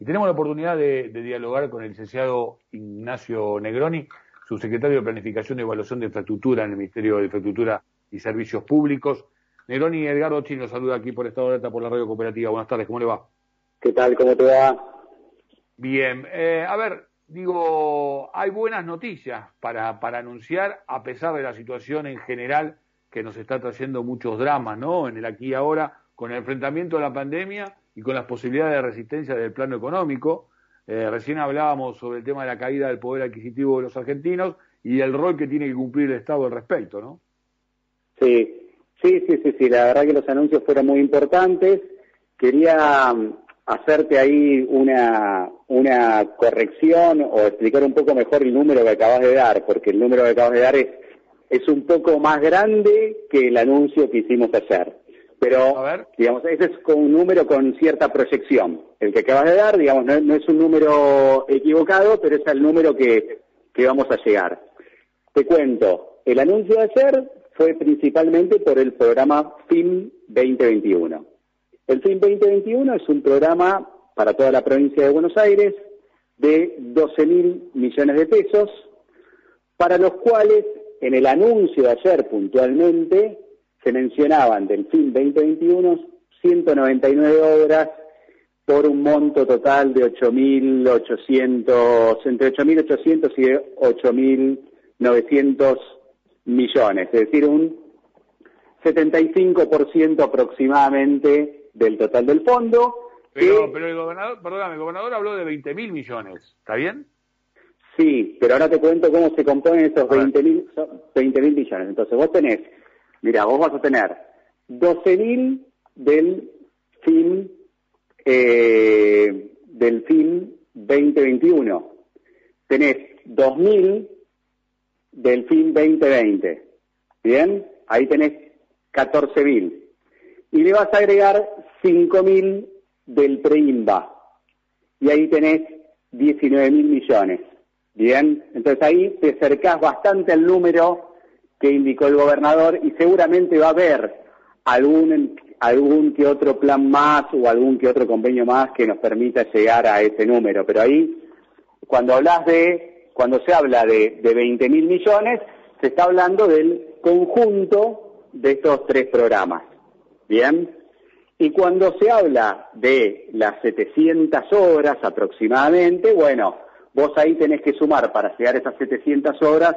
y tenemos la oportunidad de, dialogar con el licenciado Ignacio Negroni, subsecretario de Planificación y Evaluación de Infraestructura en el Ministerio de Infraestructura y Servicios Públicos. Negroni Edgardo Chino saluda aquí por Estado de por la Radio Cooperativa. Buenas tardes, ¿cómo le va? ¿Qué tal? ¿Cómo te va? Bien, eh, a ver, digo, hay buenas noticias para, para anunciar, a pesar de la situación en general que nos está trayendo muchos dramas, ¿no? En el aquí y ahora, con el enfrentamiento a la pandemia y con las posibilidades de resistencia del plano económico. Eh, recién hablábamos sobre el tema de la caída del poder adquisitivo de los argentinos y el rol que tiene que cumplir el Estado al respecto, ¿no? Sí, sí, sí, sí, sí. La verdad que los anuncios fueron muy importantes. Quería mm, hacerte ahí una, una corrección o explicar un poco mejor el número que acabas de dar, porque el número que acabas de dar es, es un poco más grande que el anuncio que hicimos ayer. Pero, digamos, ese es con un número con cierta proyección. El que acabas de dar, digamos, no, es un número equivocado, pero es el número que, que vamos a llegar. Te cuento, el anuncio de ayer fue principalmente por el programa FIM 2021. El FIM 2021 es un programa para toda la provincia de Buenos Aires de 12 mil millones de pesos, para los cuales en el anuncio de ayer puntualmente se mencionaban del fin 2021 199 obras por un monto total de 8.800, entre 8.800 y 8.900 millones, es decir, un 75% aproximadamente del total del fondo. Pero, pero el gobernador, perdóname, el gobernador habló de 20.000 millones, ¿está bien? Sí, pero ahora te cuento cómo se componen esos 20.000 20 millones. Entonces vos tenés Mira, vos vas a tener 12.000 del fin eh, del fin 2021. Tenés 2.000 del fin 2020. ¿Bien? Ahí tenés 14.000. Y le vas a agregar 5.000 del PREIMBA. Y ahí tenés 19.000 millones. ¿Bien? Entonces ahí te acercás bastante al número que indicó el gobernador y seguramente va a haber algún, que otro plan más o algún que otro convenio más que nos permita llegar a ese número. Pero ahí, cuando hablas de, cuando se habla de, de 20 mil millones, se está hablando del conjunto de estos tres programas. ¿Bien? Y cuando se habla de las 700 horas aproximadamente, bueno, vos ahí tenés que sumar para llegar a esas 700 horas,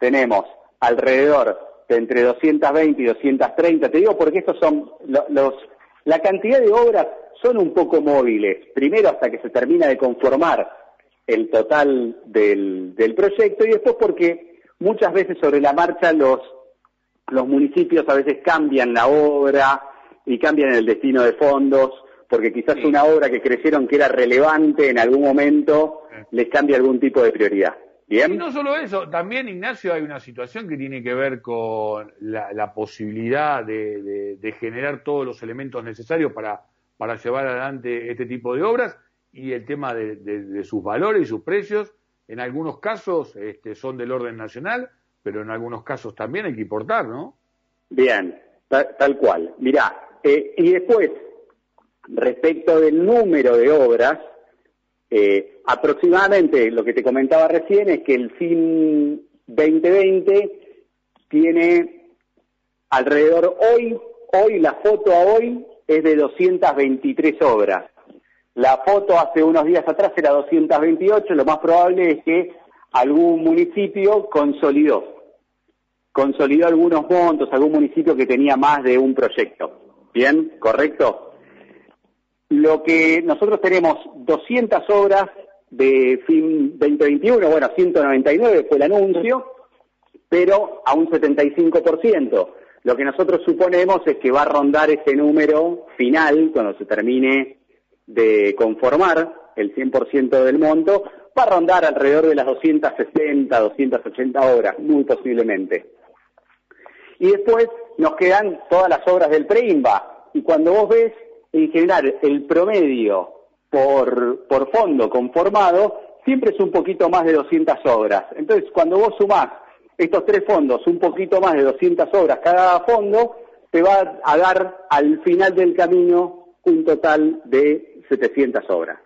tenemos alrededor de entre 220 y 230. Te digo porque estos son los, la cantidad de obras son un poco móviles. Primero hasta que se termina de conformar el total del, del proyecto y después porque muchas veces sobre la marcha los, los municipios a veces cambian la obra y cambian el destino de fondos porque quizás una obra que creyeron que era relevante en algún momento les cambia algún tipo de prioridad. Y no solo eso, también Ignacio hay una situación que tiene que ver con la, posibilidad de, generar todos los elementos necesarios para, para llevar adelante este tipo de obras y el tema de, sus valores y sus precios. En algunos casos este, son del orden nacional, pero en algunos casos también hay que importar, ¿no? Bien, tal, cual. Mirá, eh, y después, respecto del número de obras, eh, aproximadamente lo que te comentaba recién es que el fin 2020 tiene alrededor hoy, hoy la foto a hoy es de 223 obras. La foto hace unos días atrás era 228, lo más probable es que algún municipio consolidó, consolidó algunos montos, algún municipio que tenía más de un proyecto. ¿Bien? ¿Correcto? Lo que nosotros tenemos 200 obras de fin 2021, bueno, 199 fue el anuncio, pero a un 75%. Lo que nosotros suponemos es que va a rondar ese número final, cuando se termine de conformar el 100% del monto, va a rondar alrededor de las 260, 280 obras, muy posiblemente. Y después nos quedan todas las obras del PREIMBA. Y cuando vos ves en general el promedio por, por fondo conformado siempre es un poquito más de 200 obras. Entonces, cuando vos sumás estos tres fondos, un poquito más de 200 obras cada fondo, te va a dar al final del camino un total de 700 obras.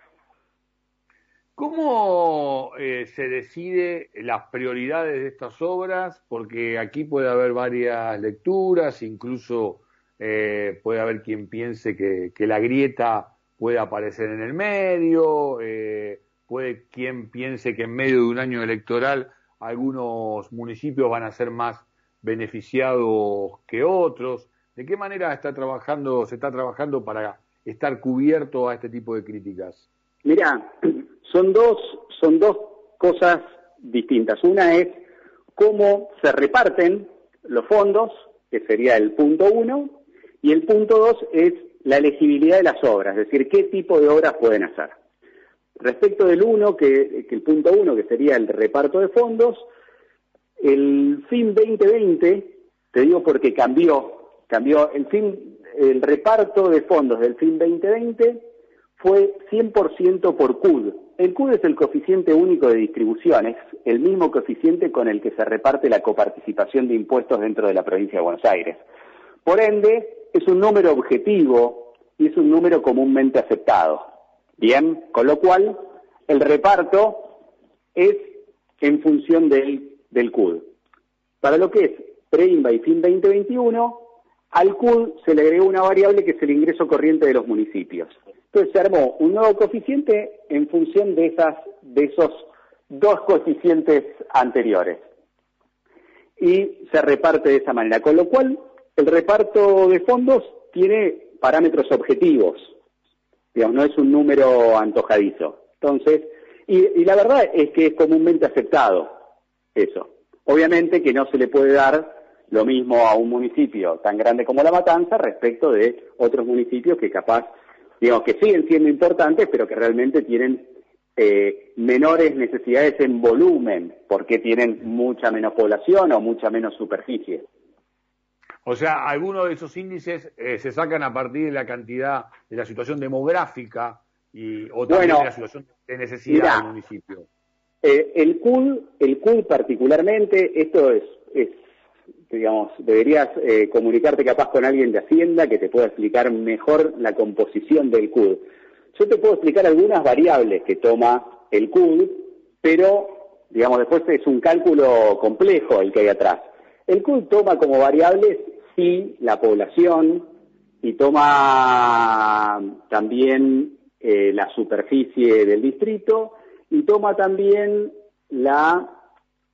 ¿Cómo eh, se decide las prioridades de estas obras? Porque aquí puede haber varias lecturas, incluso eh, puede haber quien piense que, la grieta puede aparecer en el medio, eh, puede quien piense que en medio de un año electoral algunos municipios van a ser más beneficiados que otros. ¿De qué manera está trabajando, se está trabajando para estar cubierto a este tipo de críticas? Mira, son dos, son dos cosas distintas. Una es cómo se reparten los fondos, que sería el punto uno, y el punto dos es la elegibilidad de las obras, es decir, qué tipo de obras pueden hacer. Respecto del uno, que, el punto uno, que sería el reparto de fondos, el fin 2020, te digo porque cambió, cambió el fin, el reparto de fondos del fin 2020 fue 100% por CUD. El CUD es el coeficiente único de distribución, es el mismo coeficiente con el que se reparte la coparticipación de impuestos dentro de la provincia de Buenos Aires. Por ende, es un número objetivo y es un número comúnmente aceptado. Bien, con lo cual, el reparto es en función del, del CUD. Para lo que es PREINVA y FIN 2021, al CUD se le agregó una variable que es el ingreso corriente de los municipios. Entonces se armó un nuevo coeficiente en función de, esas, de esos dos coeficientes anteriores. Y se reparte de esa manera, con lo cual el reparto de fondos tiene parámetros objetivos, digamos, no es un número antojadizo. Entonces, y, la verdad es que es comúnmente aceptado eso. Obviamente que no se le puede dar lo mismo a un municipio tan grande como La Matanza respecto de otros municipios que capaz digamos, que siguen siendo importantes, pero que realmente tienen eh, menores necesidades en volumen, porque tienen mucha menos población o mucha menos superficie. O sea, algunos de esos índices eh, se sacan a partir de la cantidad, de la situación demográfica y, o también de la situación de necesidad del municipio. Eh, el CUL, el CUL particularmente, esto es, es digamos, deberías eh, comunicarte capaz con alguien de Hacienda que te pueda explicar mejor la composición del CUD. Yo te puedo explicar algunas variables que toma el CUD, pero, digamos, después es un cálculo complejo el que hay atrás. El CUD toma como variables, sí, la población y toma también eh, la superficie del distrito y toma también la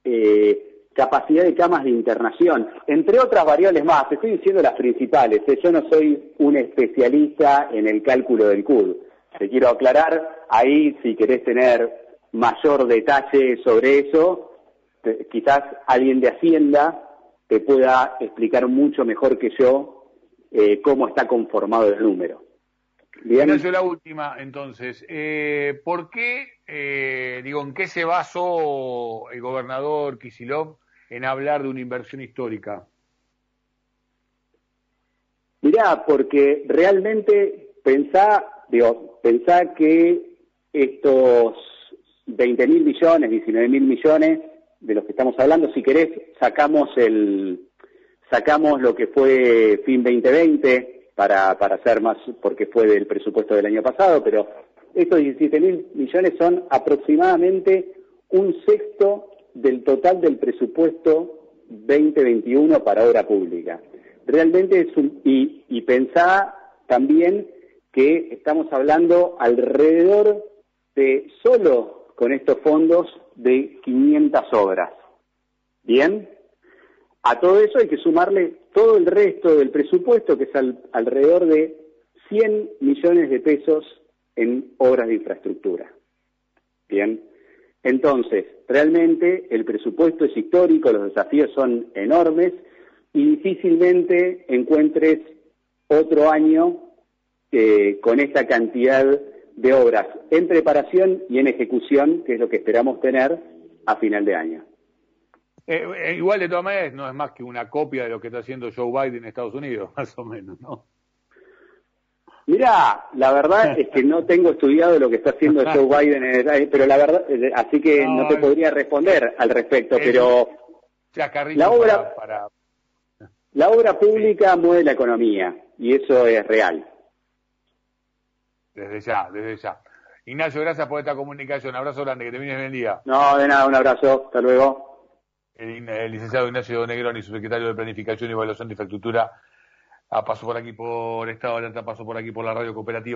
eh, capacidad de camas de internación, entre otras variables más. Te estoy diciendo las principales. ¿eh? Yo no soy un especialista en el cálculo del CUD. Te quiero aclarar, ahí si querés tener mayor detalle sobre eso, quizás alguien de Hacienda te pueda explicar mucho mejor que yo eh, cómo está conformado el número. Bien. Yo la última, entonces. Eh, ¿Por qué, eh, digo, en qué se basó el gobernador Kisilov en hablar de una inversión histórica? Mirá, porque realmente pensá, digo, pensá que estos 20 mil millones, 19 mil millones de los que estamos hablando, si querés, sacamos el, sacamos lo que fue fin 2020 para, para hacer más, porque fue del presupuesto del año pasado, pero estos 17 mil millones son aproximadamente un sexto del total del presupuesto 2021 para obra pública. Realmente es un, y, y pensá también que estamos hablando alrededor de solo con estos fondos de 500 obras. ¿Bien? A todo eso hay que sumarle todo el resto del presupuesto, que es alrededor de 100 millones de pesos en obras de infraestructura. Bien. Entonces, realmente el presupuesto es histórico, los desafíos son enormes y difícilmente encuentres otro año eh, con esta cantidad obras en preparación y en ejecución, que es lo que esperamos tener a final de año. Eh, eh, igual de todas maneras no es más que una copia de lo que está haciendo Joe Biden en Estados Unidos, más o menos, ¿no? Mira, la verdad es que no tengo estudiado lo que está haciendo Joe Biden, en pero la verdad, eh, así que no, te podría responder al respecto, pero la obra, la obra pública mueve la economía y eso es real. Desde ya, desde ya. Ignacio, gracias por esta comunicación. Abrazo grande, que te vienes bien el día. No, de nada, un abrazo. Hasta luego. El, el licenciado Ignacio Negroni, subsecretario de Planificación y Evaluación de Infraestructura, pasó por aquí por Estado de Alerta, pasó por aquí por la radio cooperativa.